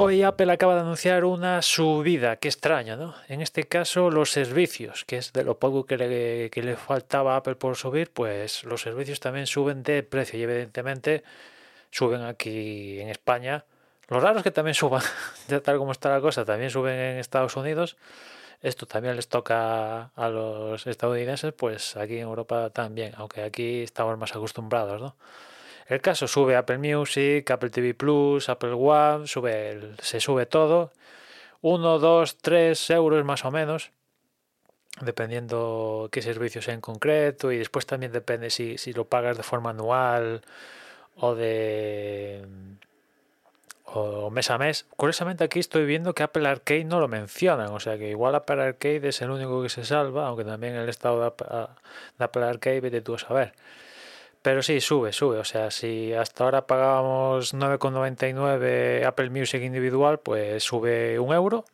Hoy Apple acaba de anunciar una subida, qué extraño, ¿no? En este caso los servicios, que es de lo poco que le, que le faltaba a Apple por subir, pues los servicios también suben de precio y evidentemente suben aquí en España. Lo raro es que también suban, de tal como está la cosa, también suben en Estados Unidos. Esto también les toca a los estadounidenses, pues aquí en Europa también, aunque aquí estamos más acostumbrados, ¿no? El caso sube Apple Music, Apple TV Plus, Apple One, sube se sube todo. 1, 2, 3 euros más o menos, dependiendo qué servicio sea en concreto. Y después también depende si, si lo pagas de forma anual o de o mes a mes. Curiosamente aquí estoy viendo que Apple Arcade no lo mencionan, o sea que igual Apple Arcade es el único que se salva, aunque también el estado de Apple, Arcade vete tú a saber. Pero sí, sube, sube. O sea, si hasta ahora pagábamos 9,99 Apple Music individual, pues sube un euro.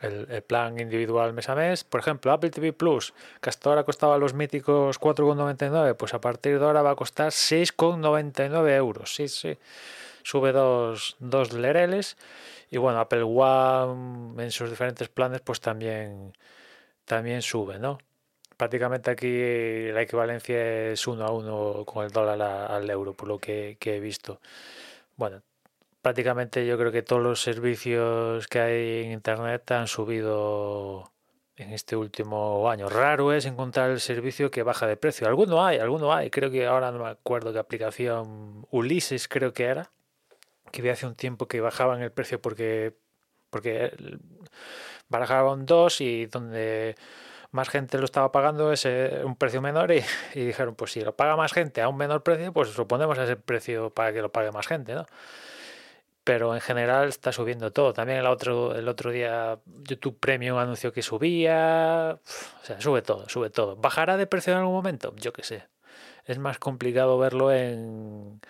El, plan individual mes a mes. Por ejemplo, Apple TV Plus, que hasta ahora costaba los míticos 4,99, pues a partir de ahora va a costar 6,99 euros. Sí, sí. Sube dos, dos lereles. Y bueno, Apple One en sus diferentes planes, pues también, también sube, ¿no? Prácticamente aquí la equivalencia es uno a uno con el dólar al euro, por lo que, he visto. Bueno, prácticamente yo creo que todos los servicios que hay en Internet han subido en este último año. Raro es encontrar el servicio que baja de precio. Alguno hay, alguno hay. Creo que ahora no me acuerdo qué aplicación Ulises creo que era, que vi hace un tiempo que bajaban el precio porque porque barajaban dos y donde más gente lo estaba pagando ese un precio menor y, dijeron, pues si lo paga más gente a un menor precio, pues lo ponemos a ese precio para que lo pague más gente, ¿no? Pero en general está subiendo todo. También el otro, el otro día YouTube Premium anunció que subía. O sea, sube todo, sube todo. ¿Bajará de precio en algún momento? Yo qué sé. Es más complicado verlo en,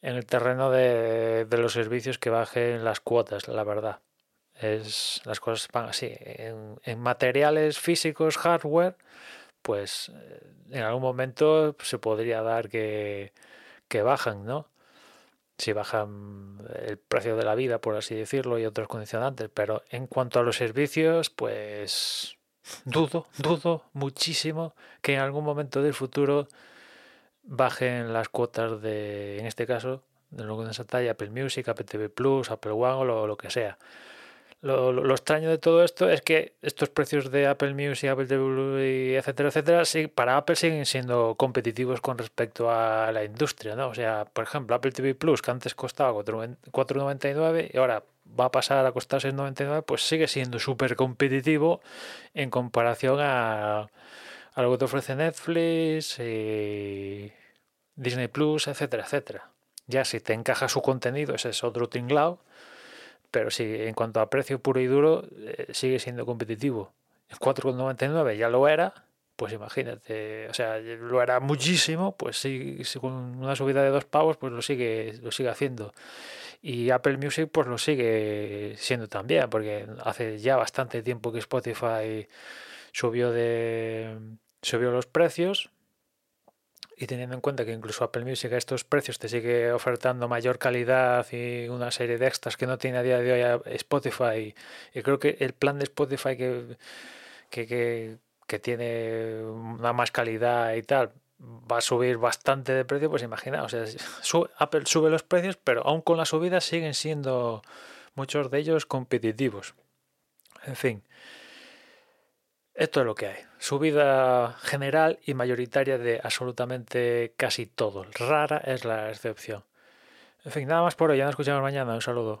en el terreno de, de los servicios que bajen las cuotas, la verdad. Es, las cosas van así. En, materiales físicos, hardware, pues eh, en algún momento se podría dar que, que bajan, ¿no? Si bajan el precio de la vida, por así decirlo, y otros condicionantes. Pero en cuanto a los servicios, pues dudo, dudo muchísimo que en algún momento del futuro bajen las cuotas de, en este caso, de lo que nos Apple Music, Apple TV Plus, Apple One o lo que sea. Lo, extraño de todo esto es que estos precios de Apple Music, Apple TV, etcétera, etcétera, sí, para Apple siguen siendo competitivos con respecto a la industria, ¿no? O sea, por ejemplo, Apple TV Plus, que antes costaba 4,99 y ahora va a pasar a costar 6,99, pues sigue siendo súper competitivo en comparación a, lo que te ofrece Netflix, y Disney Plus, etcétera, etcétera. Ya si te encaja su contenido, ese es otro tinglao pero sí, en cuanto a precio puro y duro, eh, sigue siendo competitivo. En 4,99 ya lo era, pues imagínate, o sea, lo era muchísimo, pues sí, con una subida de dos pavos, pues lo sigue, lo sigue haciendo. Y Apple Music pues lo sigue siendo también, porque hace ya bastante tiempo que Spotify subió de subió los precios y teniendo en cuenta que incluso Apple Music a estos precios te sigue ofertando mayor calidad y una serie de extras que no tiene a día de hoy Spotify y creo que el plan de Spotify que, que, que, tiene una más calidad y tal va a subir bastante de precio, pues imagina, o sea, Apple sube los precios, pero aún con la subida siguen siendo muchos de ellos competitivos. En fin, esto es lo que hay. Subida general y mayoritaria de absolutamente casi todo. Rara es la excepción. En fin, nada más por hoy. Ya nos escuchamos mañana. Un saludo.